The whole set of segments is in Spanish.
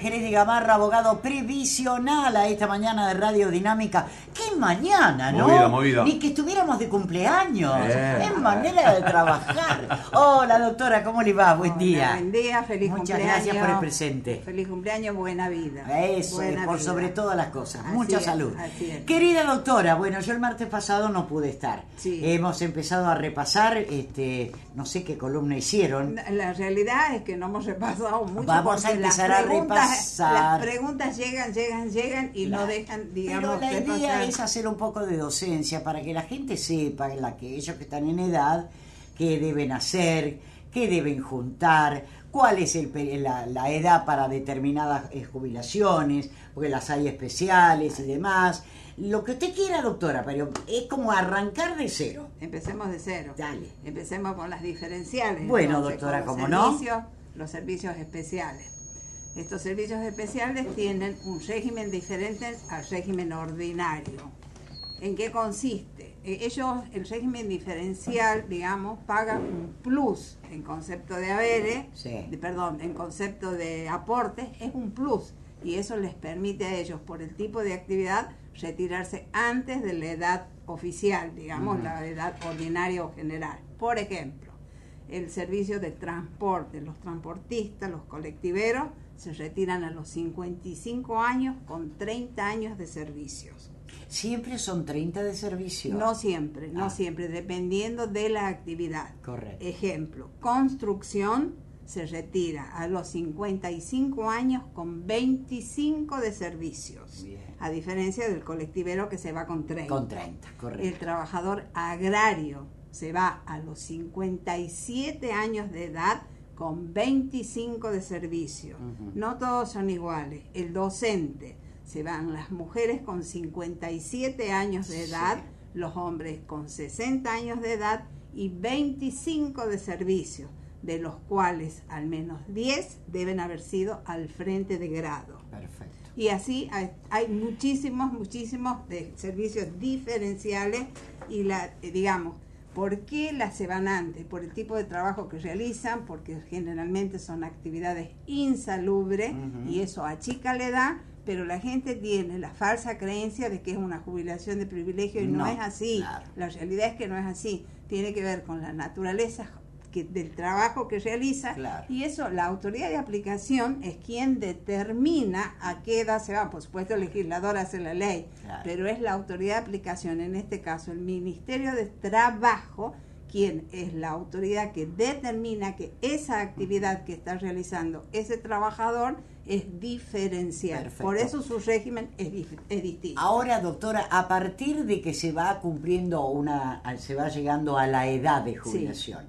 de Gamarra, abogado previsional a esta mañana de Radio Dinámica. ¡Qué mañana, no! Movida, movida. Ni que estuviéramos de cumpleaños. Eh. Es manera de trabajar. Hola, doctora, ¿cómo le va? Buen Hola, día. Buen día, feliz Muchas cumpleaños. gracias por el presente. Feliz cumpleaños, buena vida. Eso, Buena por vida. sobre todas las cosas. Así Mucha es, salud. así es. Querida doctora, bueno, yo el martes pasado no pude estar. Sí. Hemos empezado a repasar, este, no sé qué columna hicieron. La realidad es que no hemos repasado mucho. Vamos a empezar a repasar. Las preguntas llegan, llegan, llegan y no Claro. dejan, digamos, Pero la repasar. idea es hacer un poco de docencia para que la gente sepa, la que ellos que están en edad, qué deben hacer, qué deben juntar, cuál es el, la, la edad para determinadas eh, jubilaciones, porque las hay especiales y demás. Lo que usted quiera, doctora, pero es como arrancar de cero. Empecemos de cero. Dale. Empecemos con las diferenciales. Bueno, entonces, doctora, ¿cómo no? Los servicios especiales. Estos servicios especiales tienen un régimen diferente al régimen ordinario. ¿En qué consiste? Eh, Ellos, el régimen diferencial, digamos, paga un plus en concepto de haberes, Sí. de- perdón, en concepto de aportes, es un plus. Y eso les permite a ellos, por el tipo de actividad, retirarse antes de la edad oficial, digamos, la edad ordinaria o general. Por ejemplo, el servicio de transporte, los transportistas, los colectiveros, se retiran a los 55 años con 30 años de servicios. Siempre son 30 de servicio. No siempre, no Ah. siempre, dependiendo de la actividad. Correcto. Ejemplo, construcción se retira a los 55 años con 25 de servicios. Bien. A diferencia del colectivero que se va con 30. Con 30, correcto. El trabajador agrario se va a los 57 años de edad con 25 de servicio. No todos son iguales. El docente se van las mujeres con 57 años de Sí. edad, los hombres con 60 años de edad y 25 de servicio, de los cuales al menos 10 deben haber sido al frente de grado. Perfecto. Y así hay, hay muchísimos, muchísimos de servicios diferenciales y la, eh, digamos, ¿por qué las se van antes? Por el tipo de trabajo que realizan, porque generalmente son actividades insalubres y eso achica la edad, pero la gente tiene la falsa creencia de que es una jubilación de privilegio y no, No, es así. claro. La realidad es que no es así. Tiene que ver con la naturaleza que, del trabajo que realiza Claro. y eso, la autoridad de aplicación es quien determina a qué edad se va. Por supuesto, el legislador hace la ley, Claro. pero es la autoridad de aplicación, en este caso el Ministerio de Trabajo, quien es la autoridad que determina que esa actividad que está realizando ese trabajador es diferencial. Perfecto. Por eso su régimen es, es distinto. Ahora, doctora, a partir de que se va cumpliendo una, se va llegando a la edad de jubilación,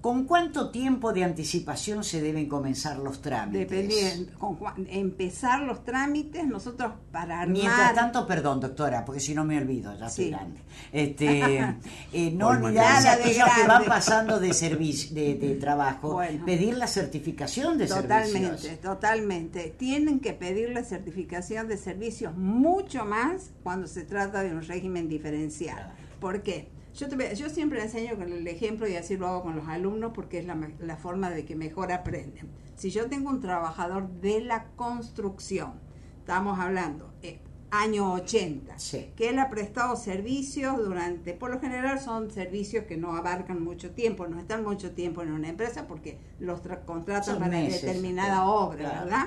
¿con cuánto tiempo de anticipación se deben comenzar los trámites? Dependiendo, con empezar los trámites, nosotros para armar... Mientras tanto, perdón, doctora, porque si no me olvido, ya estoy Sí. grande. Este, eh, no Nada de aquellos que van pasando de servicio, de, de trabajo, Bueno. pedir la certificación de Totalmente, servicios. totalmente. Tienen que pedir la certificación de servicios mucho más cuando se trata de un régimen diferencial. Claro. ¿Por qué? Yo, te yo siempre enseño con el ejemplo y así lo hago con los alumnos porque es la, forma de que mejor aprenden. Si yo tengo un trabajador de la construcción, estamos hablando, eh, año 80, Sí. que él ha prestado servicios durante, por lo general son servicios que no abarcan mucho tiempo, no están mucho tiempo en una empresa porque los tra- contratan para meses, determinada obra, claro. ¿verdad?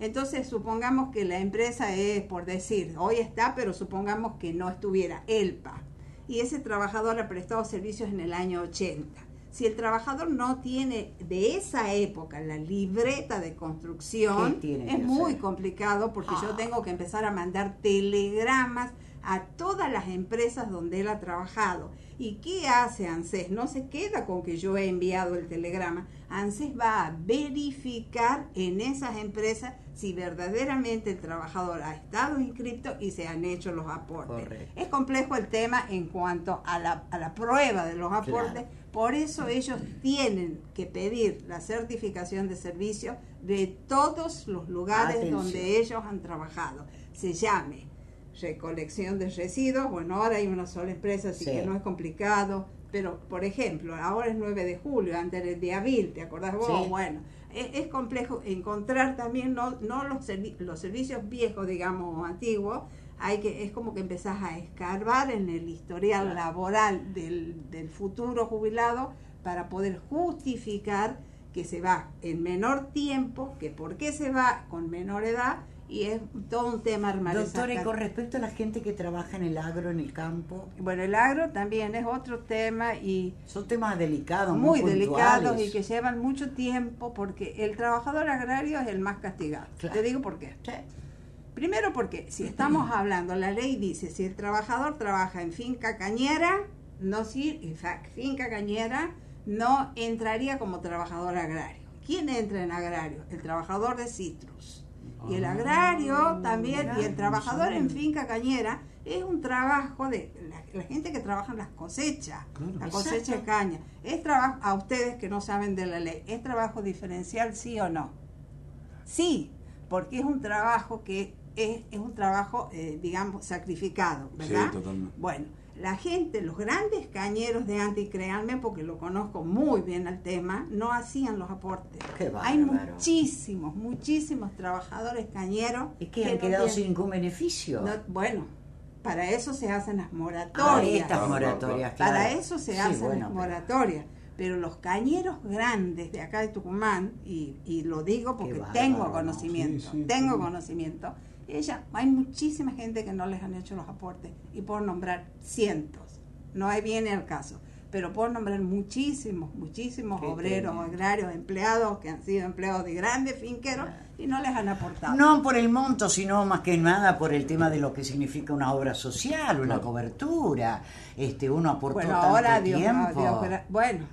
Entonces, supongamos que la empresa es, por decir, hoy está, pero supongamos que no estuviera ELPA. Y ese trabajador ha prestado servicios en el año 80. Si el trabajador no tiene de esa época la libreta de construcción, ¿Qué tiene es muy hacer? complicado porque Ah. yo tengo que empezar a mandar telegramas a todas las empresas donde él ha trabajado. ¿Y qué hace ANSES? No se queda con que yo he enviado el telegrama. ANSES va a verificar en esas empresas si verdaderamente el trabajador ha estado inscrito y se han hecho los aportes. Correcto. Es complejo el tema en cuanto a la, a la prueba de los aportes, por eso ellos tienen que pedir la certificación de servicio de todos los lugares Atención. donde ellos han trabajado. Se llame recolección de residuos, bueno, ahora hay una sola empresa, así Sí. que no es complicado, pero por ejemplo, ahora es 9 de julio, antes del día Bill, ¿te acordás vos? Sí. Bueno, es, es complejo encontrar también no, no los, servi- los servicios viejos, digamos, antiguos, hay que, es como que empezás a escarbar en el historial laboral del, del futuro jubilado para poder justificar que se va en menor tiempo, que por qué se va con menor edad, y es todo un tema armar Doctora, y con respecto a la gente que trabaja en el agro, en el campo, Bueno, el agro también es otro tema y son temas delicados, muy muy, delicados y que llevan mucho tiempo porque el trabajador agrario es el más castigado. Claro. Te digo por qué. Sí. Primero porque si estamos hablando, la ley dice, si el trabajador trabaja en finca cañera, no si, en finca cañera, no entraría como trabajador agrario. ¿Quién entra en agrario? El trabajador de citrus. Y el Ah, agrario también, y el trabajador en finca cañera es un trabajo de la, la gente que trabaja en las cosechas, Claro. la cosecha de caña. Es trabajo, a ustedes que no saben de la ley, ¿es trabajo diferencial sí o no? Sí, porque es un trabajo que es, es un trabajo, eh, digamos, sacrificado, ¿verdad? Sí, totalmente. Bueno, la gente, los grandes cañeros de antes, y créanme, porque lo conozco muy bien al tema, no hacían los aportes. Qué Hay muchísimos, muchísimos trabajadores cañeros Es que que han no quedado tienen- sin ningún beneficio. no, bueno, para eso se hacen las Ah, moratorias. Claro, moratorias, Para eso se Sí, hacen bueno, las moratorias. Pero los cañeros grandes de acá de Tucumán, y, y lo digo porque tengo ¿no? conocimiento, Sí, sí, tengo sí. conocimiento, ella, hay muchísima gente que no les han hecho los aportes, y por nombrar cientos, no hay viene al caso, pero por nombrar muchísimos, muchísimos Qué obreros, agrarios, empleados que han sido empleados de grandes finqueros y no les han aportado. No por el monto, sino más que nada por el tema de lo que significa una obra social, una cobertura. Este, uno aportó bueno, tanto ahora Dios, tiempo. Dios gra- bueno,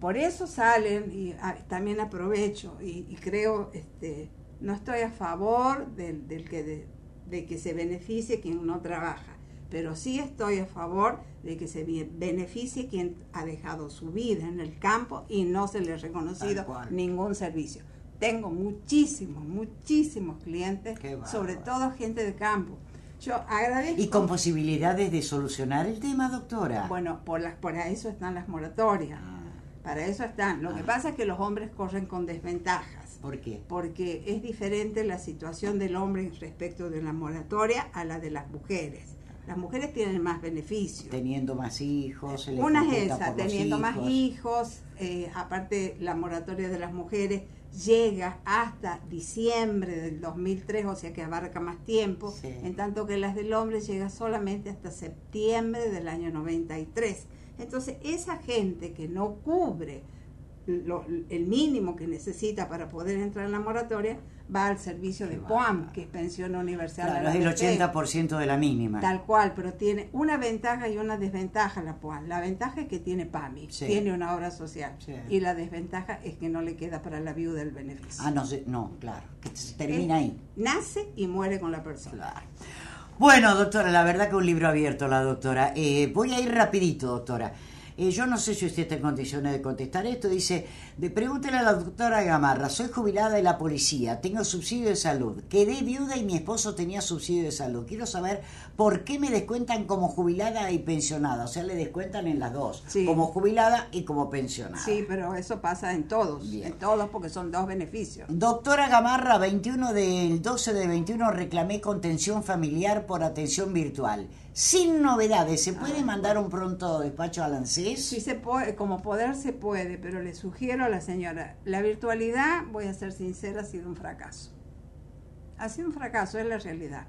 por eso salen y ah, también aprovecho y, y creo, este, no estoy a favor del, del que de, de que se beneficie quien no trabaja, pero sí estoy a favor de que se be- beneficie quien ha dejado su vida en el campo y no se le ha reconocido ningún servicio. Tengo muchísimos, muchísimos clientes, sobre todo gente de campo. Yo agradezco. Y con posibilidades de solucionar el tema, doctora. Bueno, por las, para eso están las moratorias. Ah, Para eso están. Lo que Ah. pasa es que los hombres corren con desventajas. ¿Por qué? Porque es diferente la situación del hombre respecto de la moratoria a la de las mujeres. Las mujeres tienen más beneficios. Teniendo más hijos. se Una es esa, teniendo más hijos. hijos, eh, aparte la moratoria de las mujeres llega hasta diciembre del 2003, o sea que abarca más tiempo, Sí. en tanto que las del hombre llega solamente hasta septiembre del año 93. Entonces, esa gente que no cubre lo- el mínimo que necesita para poder entrar en la moratoria va al servicio de POAM, que es pensión universal. Claro, la es el vejez. 80% de la mínima. Tal cual, pero tiene una ventaja y una desventaja la POAN. La ventaja es que tiene PAMI, Sí. tiene una obra social. Sí. Y la desventaja es que no le queda para la viuda el beneficio. Ah, no no, claro, que termina ahí. Nace y muere con la persona. Claro. Bueno, doctora, la verdad que un libro abierto la doctora. Eh, voy a ir rapidito, doctora. Eh, yo no sé si usted está en condiciones de contestar esto. Dice, de, pregúntele a la doctora Gamarra, soy jubilada de la policía, tengo subsidio de salud, quedé viuda y mi esposo tenía subsidio de salud. Quiero saber por qué me descuentan como jubilada y pensionada. O sea, le descuentan en las dos, Sí. como jubilada y como pensionada. Sí, pero eso pasa en todos, Bien. en todos porque son dos beneficios. Doctora Gamarra, 21 del 12 de 21 reclamé contención familiar por atención virtual. Sin novedades, ¿se puede mandar un pronto despacho al ANSES? Sí se puede, como poder se puede, pero le sugiero a la señora, la virtualidad, voy a ser sincera, ha sido un fracaso. Ha sido un fracaso, es la realidad.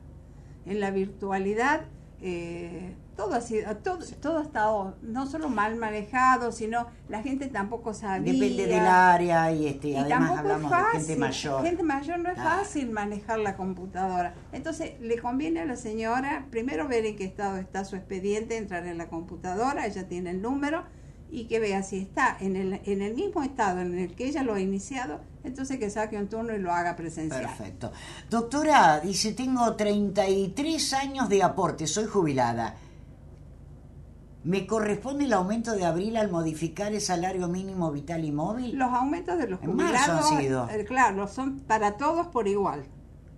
En la virtualidad eh, todo ha sido, todo, todo ha estado no solo mal manejado, sino la gente tampoco sabía. Depende del área y este, Y además tampoco hablamos es fácil. de gente mayor. Gente mayor no es Claro. fácil manejar la computadora. Entonces, le conviene a la señora primero ver en qué estado está su expediente, entrar en la computadora, ella tiene el número y que vea si está en el, en el mismo estado en el que ella lo ha iniciado, entonces que saque un turno y lo haga presencial. Perfecto. Doctora, dice, tengo 33 años de aporte, soy jubilada. ¿Me corresponde el aumento de abril al modificar el salario mínimo vital y móvil? Los aumentos de los En marzo han jubilados, sido. eh, claro, son para todos por igual.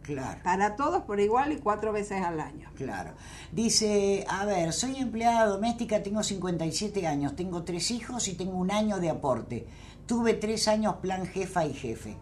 Claro. Para todos por igual y cuatro veces al año. Claro. Dice, a ver, soy empleada doméstica, tengo 57 años, tengo tres hijos y tengo un año de aporte. Tuve tres años plan jefa y jefe.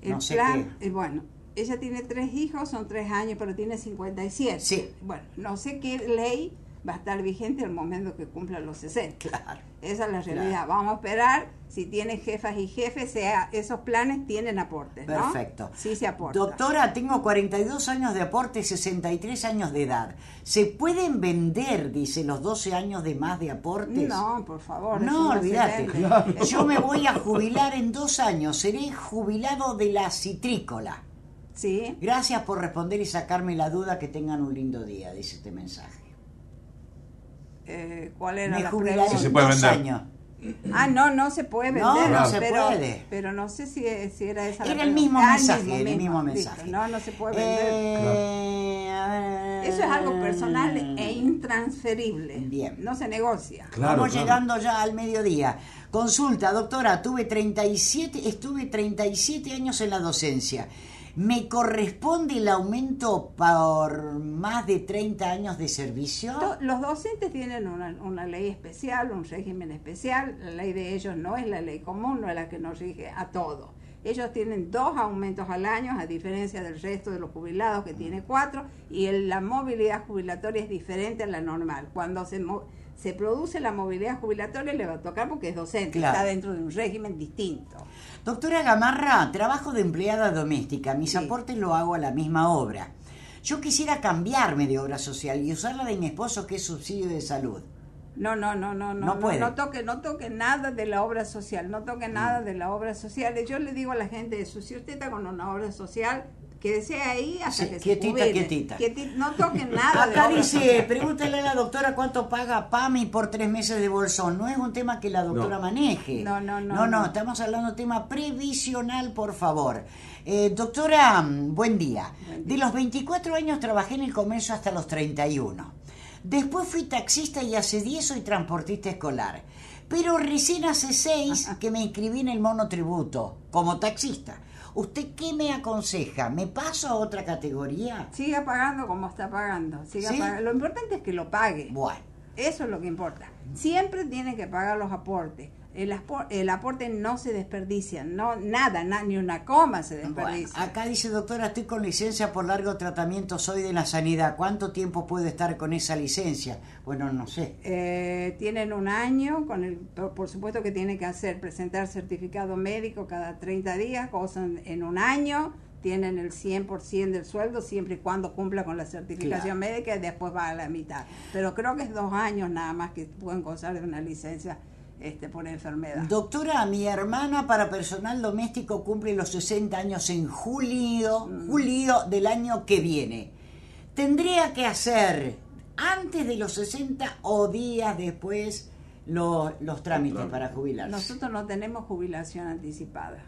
El No sé plan, eh, bueno, ella tiene tres hijos, son tres años, pero tiene 57. Sí. Bueno, no sé qué ley va a estar vigente al momento que cumpla los 60. Claro. Esa es la realidad. Claro. Vamos a esperar si tiene jefas y jefes, sea, esos planes tienen aportes, ¿no? Perfecto. Sí se aporta. Doctora, tengo 42 años de aporte, 63 años de edad. ¿Se pueden vender, dice, los 12 años de más de aportes? No, por favor. No, olvídate. Yo me voy a jubilar en dos años. Seré jubilado de la citrícola. Sí. Gracias por responder y sacarme la duda. Que tengan un lindo día, dice este mensaje. Eh, ¿Cuál era Me la pregunta? Sí, se puede vender. años. Ah, no, no se puede No, vender. no se pero, puede. Pero no sé si, si era esa la Era el mismo Ah, mensaje, el mismo listo. mensaje. No, no se puede vender. Eh, a ver. Eso es algo personal e intransferible. Bien. No se negocia. Claro, Vamos claro. llegando ya al mediodía. Consulta, doctora, tuve 37, estuve 37 años en la docencia. ¿Me corresponde el aumento por más de 30 años de servicio? Los docentes tienen una, una ley especial, un régimen especial. La ley de ellos no es la ley común, no es la que nos rige a todos. Ellos tienen dos aumentos al año, a diferencia del resto de los jubilados que tiene cuatro, y el- la movilidad jubilatoria es diferente a la normal. Cuando se, se produce la movilidad jubilatoria le va a tocar porque es docente, Claro. está dentro de un régimen distinto. Doctora Gamarra, trabajo de empleada doméstica. Mis Sí. aportes lo hago a la misma obra. Yo quisiera cambiarme de obra social y usarla de mi esposo que es subsidio de salud. No, no, no, no, no, No no, puede. no toque, no toque nada de la obra social, no toque nada de la obra social. Yo le digo a la gente eso, si usted está con una obra social, quédese ahí hasta Sí, que quietita, se jubile. quietita. Quieti- no toque nada Acá dice, social. pregúntale a la doctora cuánto paga PAMI por tres meses de bolsón. No es un tema que la doctora No. maneje. No, no, no, No, no, no. estamos hablando de tema previsional, por favor. Eh, doctora, buen día. Buen De los 24 años trabajé en el comercio hasta los 31. Después fui taxista y hace 10 soy transportista escolar. Pero recién hace 6 que me inscribí en el monotributo como taxista. ¿Usted qué me aconseja? ¿Me paso a otra categoría? Siga pagando como está pagando. Siga ¿Sí? Lo importante es que lo pague. Bueno. Eso es lo que importa. Siempre tiene que pagar los aportes. El, el aporte no se desperdicia, no nada, na- ni una coma se Bueno, desperdicia. acá dice, doctora, estoy con licencia por largo tratamiento, soy de la sanidad. ¿Cuánto tiempo puedo estar con esa licencia? Bueno, no sé. Eh, tienen un año, con el, por, supuesto que tienen que hacer, presentar certificado médico cada 30 días, gozan en un año, tienen el 100% del sueldo siempre y cuando cumpla con la certificación Claro. médica y después va a la mitad. Pero creo que es dos años nada más que pueden gozar de una licencia este, por enfermedad. Doctora, mi hermana para personal doméstico cumple los 60 años en julio, Mm. julio del año que viene. ¿Tendría que hacer antes de los 60 o días después lo- los trámites para jubilarse? Nosotros no tenemos jubilación anticipada.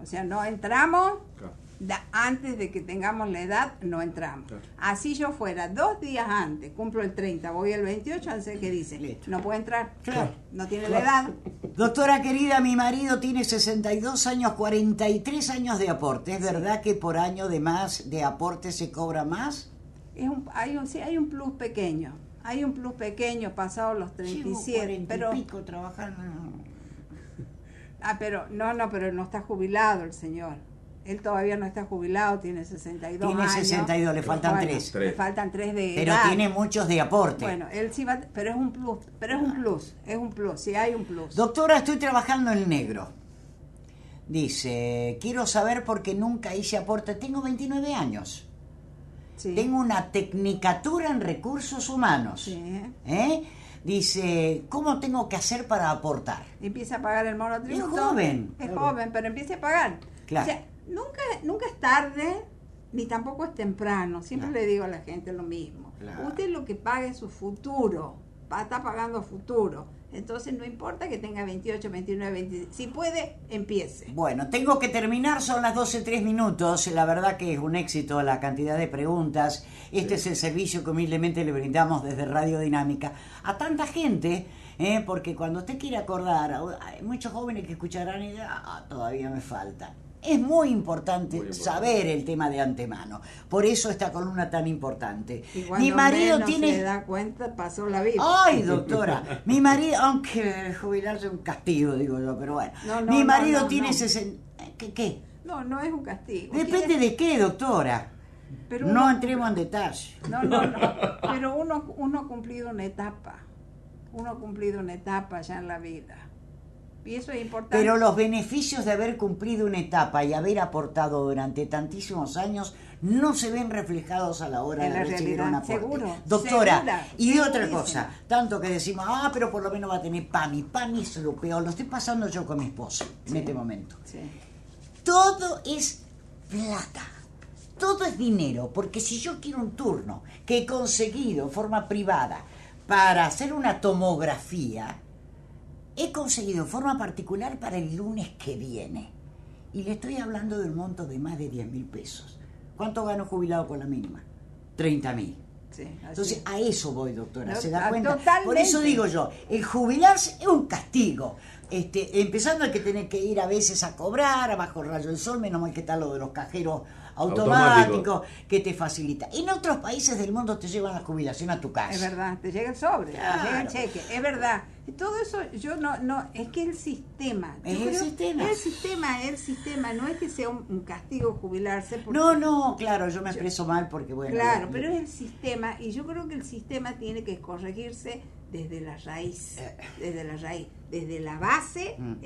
O sea, no entramos Claro. Da- antes de que tengamos la edad, no entramos. Claro. Así yo fuera dos días antes, cumplo el 30, voy el 28, sé que dice, Listo. no puede entrar. Claro. No tiene la edad. Doctora querida, mi marido tiene 62 años, 43 años de aporte. ¿Es verdad que por año de más de aporte se cobra más? Es un, hay un, sí, hay un plus pequeño. Hay un plus pequeño pasado los 37, pero, pico trabajando. ah, pero no, no, pero no está jubilado el señor. Él todavía no está jubilado, tiene 62 Tiene años. 62, le faltan Bueno, tres. Le faltan tres de Pero edad. tiene muchos de aporte. Bueno, él sí va, pero es un plus, pero es un plus, es un plus, sí hay un plus. Doctora, estoy trabajando en negro. Dice, quiero saber por qué nunca hice aporte. Tengo 29 años. Sí. tengo una tecnicatura en recursos humanos. Sí. ¿Eh? Dice, ¿cómo tengo que hacer para aportar? empieza a pagar el monotributo. Es joven. Es joven, pero empieza a pagar. Claro. O sea, nunca, nunca es tarde, ni tampoco es temprano. Siempre Claro. le digo a la gente lo mismo. Claro. Usted lo que paga es su futuro. Está pagando futuro. Entonces no importa que tenga 28, 29, 20. Si puede, empiece. Bueno, tengo que terminar, son las 12, 3 minutos. La verdad que es un éxito la cantidad de preguntas. Este es el servicio que humildemente le brindamos desde Radio Dinámica a tanta gente, ¿eh? porque cuando usted quiere acordar, hay muchos jóvenes que escucharán y dirán, "Ah, todavía me falta. Es muy importante, Muy importante. saber el tema de antemano. Por eso esta columna tan importante. Y Mi marido menos tiene... se da cuenta, pasó la vida. Ay, doctora, mi marido, aunque jubilarse es un castigo, digo yo, pero bueno. No, no, mi marido no, tiene no. 60... ¿Qué? qué? No, no es un castigo. Depende de qué, doctora. pero no entremos en detalle. No, no, no. Pero uno, uno ha cumplido una etapa. Uno ha cumplido una etapa ya en la vida. Y eso es importante. Pero los beneficios de haber cumplido una etapa y haber aportado durante tantísimos años no se ven reflejados a la hora En de la recibir realidad, un aporte. seguro, Doctora, segura, y otra segurísima. cosa, tanto que decimos, ah, pero por lo menos va a tener PAMI. PAMI es lo peor, lo estoy pasando yo con mi esposa en este momento. Sí. todo es plata. Todo es dinero, porque si yo quiero un turno que he conseguido en forma privada para hacer una tomografía, he conseguido forma particular para el lunes que viene. Y le estoy hablando del monto de más de 10 mil pesos. ¿Cuánto gano jubilado con la mínima? 30 mil. Sí, Entonces, es. a eso voy, doctora, No, ¿se da a- cuenta? Por totalmente. eso digo yo, el jubilarse es un castigo. Este, empezando hay que tener que ir a veces a cobrar, a bajo rayo del sol, menos mal que está lo de los cajeros automáticos, Automático. que te facilita. En otros países del mundo te llevan la jubilación a tu casa. Es verdad, te llega el sobre, te Claro. llega el cheque, es verdad. Y Todo eso yo no, no, es que el sistema. Es el sistema. El sistema, el sistema, no es que sea un, un castigo jubilarse. porque- No, no, claro, yo me expreso mal porque, bueno. Claro, pero es el sistema y yo creo que el sistema tiene que corregirse desde la raíz, desde la raíz, desde la base, Eh. Mm.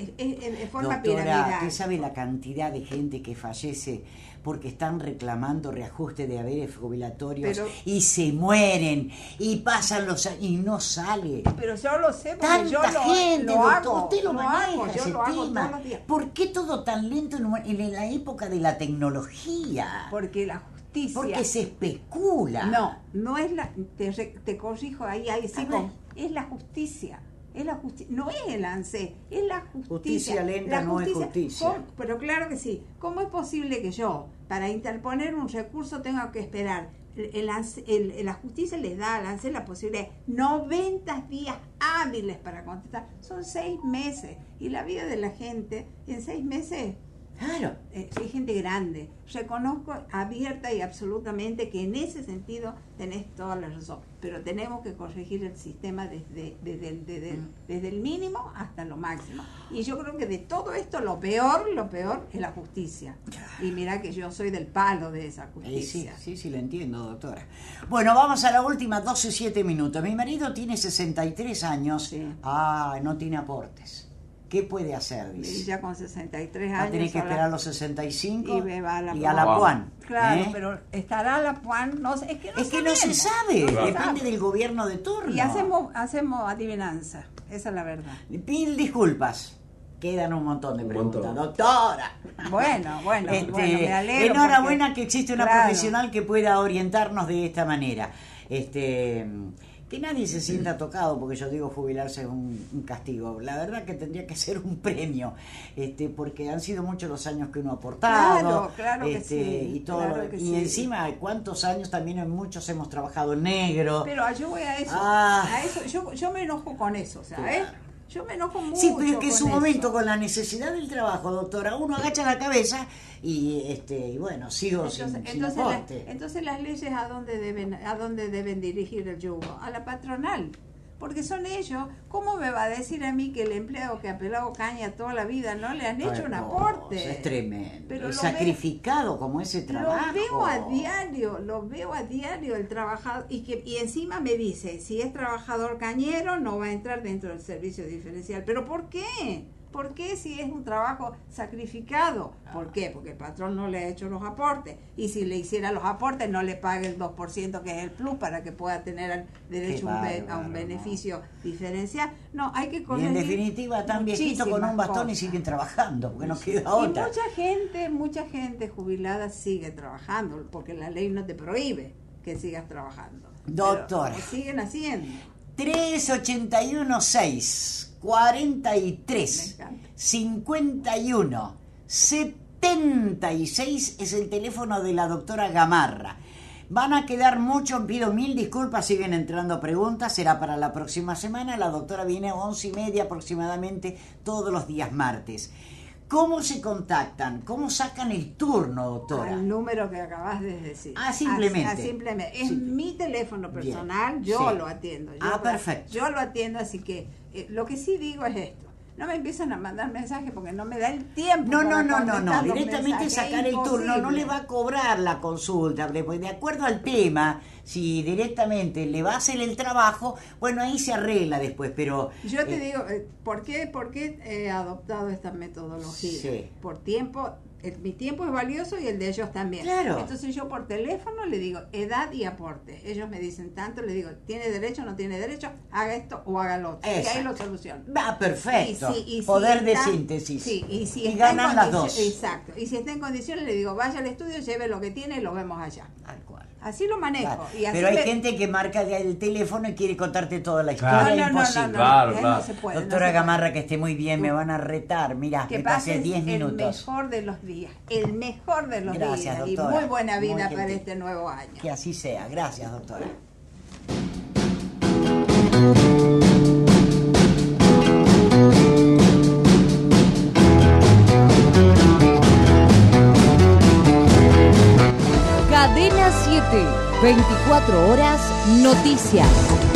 de forma Doctora, piramidal. ¿usted sabe la cantidad de gente que fallece porque están reclamando reajuste de haberes jubilatorios Pero- y se mueren y pasan los años y no sale? Pero yo lo sé porque Tanta yo lo, gente, lo doctor, hago, usted lo, maneja hago, yo lo hago todos los días. ¿Por qué todo tan lento en, en la época de la tecnología? Porque la justicia... Porque se especula. No, no es la. Te, te corrijo ahí, ahí sí, es la justicia. Es la justicia, no es el ANSE, es la justicia. Justicia lenta La no es justicia. ¿Cómo- pero claro que sí. ¿Cómo es posible que yo, para interponer un recurso, tenga que esperar? El, el el- la justicia le da al ANSE la posibilidad de 90 días hábiles para contestar. Son seis meses. Y la vida de la gente en seis meses Claro. eh, soy gente grande. Reconozco abierta y absolutamente que en ese sentido tenés toda la razón. Pero tenemos que corregir el sistema desde, desde, el, desde, el- Mm. desde el mínimo hasta lo máximo. Y yo creo que de todo esto lo peor, lo peor es la justicia. Y mira que yo soy del palo de esa Eh, sí, justicia. sí, sí, lo entiendo, doctora. Bueno, vamos a la última, 12, 7 minutos. Mi marido tiene 63 años. Sí. Ah, no tiene aportes. ¿Qué puede hacer? Y Dice. ya con 63 Va a años. tener que esperar los 65 Y me va a la y a la Puan. Puan. Claro, ¿eh? pero estará la PUAN, no sé, es que no es que no se sabe, No depende sabe. del gobierno de turno. Y hacemos, hacemos adivinanza, esa es la verdad. Mil disculpas. Quedan un montón de Un preguntas. montón. Doctora. Bueno, bueno, Este, bueno, me alegro. enhorabuena porque- que existe una Claro. profesional que pueda orientarnos de esta manera. Este, que nadie se sienta tocado porque yo digo jubilarse es un, un castigo. La verdad que tendría que ser un premio, este, porque han sido muchos los años que uno ha aportado. Claro, claro que este, sí, Y, todo claro lo- que y sí. encima, ¿cuántos años también en muchos hemos trabajado negro? Pero yo voy a eso. Ah. a eso yo, yo me enojo con eso, ¿sabes? Claro. Yo me enojo mucho. Sí, pero que en su eso. momento, con la necesidad del trabajo, doctora, uno agacha la cabeza y, este, y bueno, sigo Entonces, sin, sin entonces, la- entonces las leyes a dónde deben a dónde deben dirigir el yugo a la patronal porque son ellos cómo me va a decir a mí que el empleado que ha pelado caña toda la vida no le han hecho un aporte Es tremendo. Pero es lo ve- sacrificado como ese trabajo. Lo veo a diario, lo veo a diario el trabajador y que y encima me dice, si es trabajador cañero no va a entrar dentro del servicio diferencial. ¿Pero por qué? ¿Por qué si es un trabajo sacrificado? Ah. ¿Por qué? Porque el patrón no le ha hecho los aportes. Y si le hiciera los aportes, no le pague el 2% que es el plus para que pueda tener derecho a un, beneficio diferencial. No, hay que Y en definitiva, tan viejito con un bastón y siguen trabajando, porque no queda Y otra. mucha gente, mucha gente jubilada sigue trabajando, porque la ley no te prohíbe que sigas trabajando. Pero lo siguen haciendo. 381 6 Me 43 encanta. 51 76 es el teléfono de la doctora Gamarra. Van a quedar mucho, pido mil disculpas, siguen entrando preguntas, será para la próxima semana. La doctora viene a once y media aproximadamente todos los días martes. ¿Cómo se contactan? ¿Cómo sacan el turno, doctora? Al número que acabas de decir. Ah, simplemente. Ah, simplemente. Es mi teléfono Bien. personal, yo Sí. lo atiendo. Yo Ah, lo- perfecto. Yo lo atiendo, así que eh, lo que sí digo es esto. No me empiezan a mandar mensajes porque no me da el tiempo. No, no, no, no, no. Directamente sacar el turno no le va a cobrar la consulta, porque de acuerdo al tema, si directamente le va a hacer el trabajo, bueno, ahí se arregla después, pero... Yo te eh, digo, eh, ¿por qué, por qué he adoptado esta metodología? Sí. Por tiempo, el- mi tiempo es valioso y el de ellos también. Claro. Entonces yo por teléfono le digo edad y aporte. Ellos me dicen tanto, le digo, ¿tiene derecho o no tiene derecho? Haga esto o haga lo otro. Y ahí lo soluciono. Va, perfecto. Y si- y si Poder de síntesis. Sí, y si Y ganan las dos. Exacto. Y si está en condiciones, le digo, vaya al estudio, lleve lo que tiene y lo vemos allá. Tal cual. Así lo manejo. Claro. Y así Pero hay gente que marca el teléfono y quiere contarte toda la Claro. historia. No, no, no, imposible. no, no, Claro, eh, claro. no se puede. no Doctora se puede. Gamarra, que esté muy bien, me van a retar. Mira, Que me pasé pases 10 el minutos. mejor de los días, el mejor de los Gracias, días y doctora. muy buena Muy vida para este nuevo año. Que así sea. Gracias, doctora. Cadena 7, 24 horas, noticias.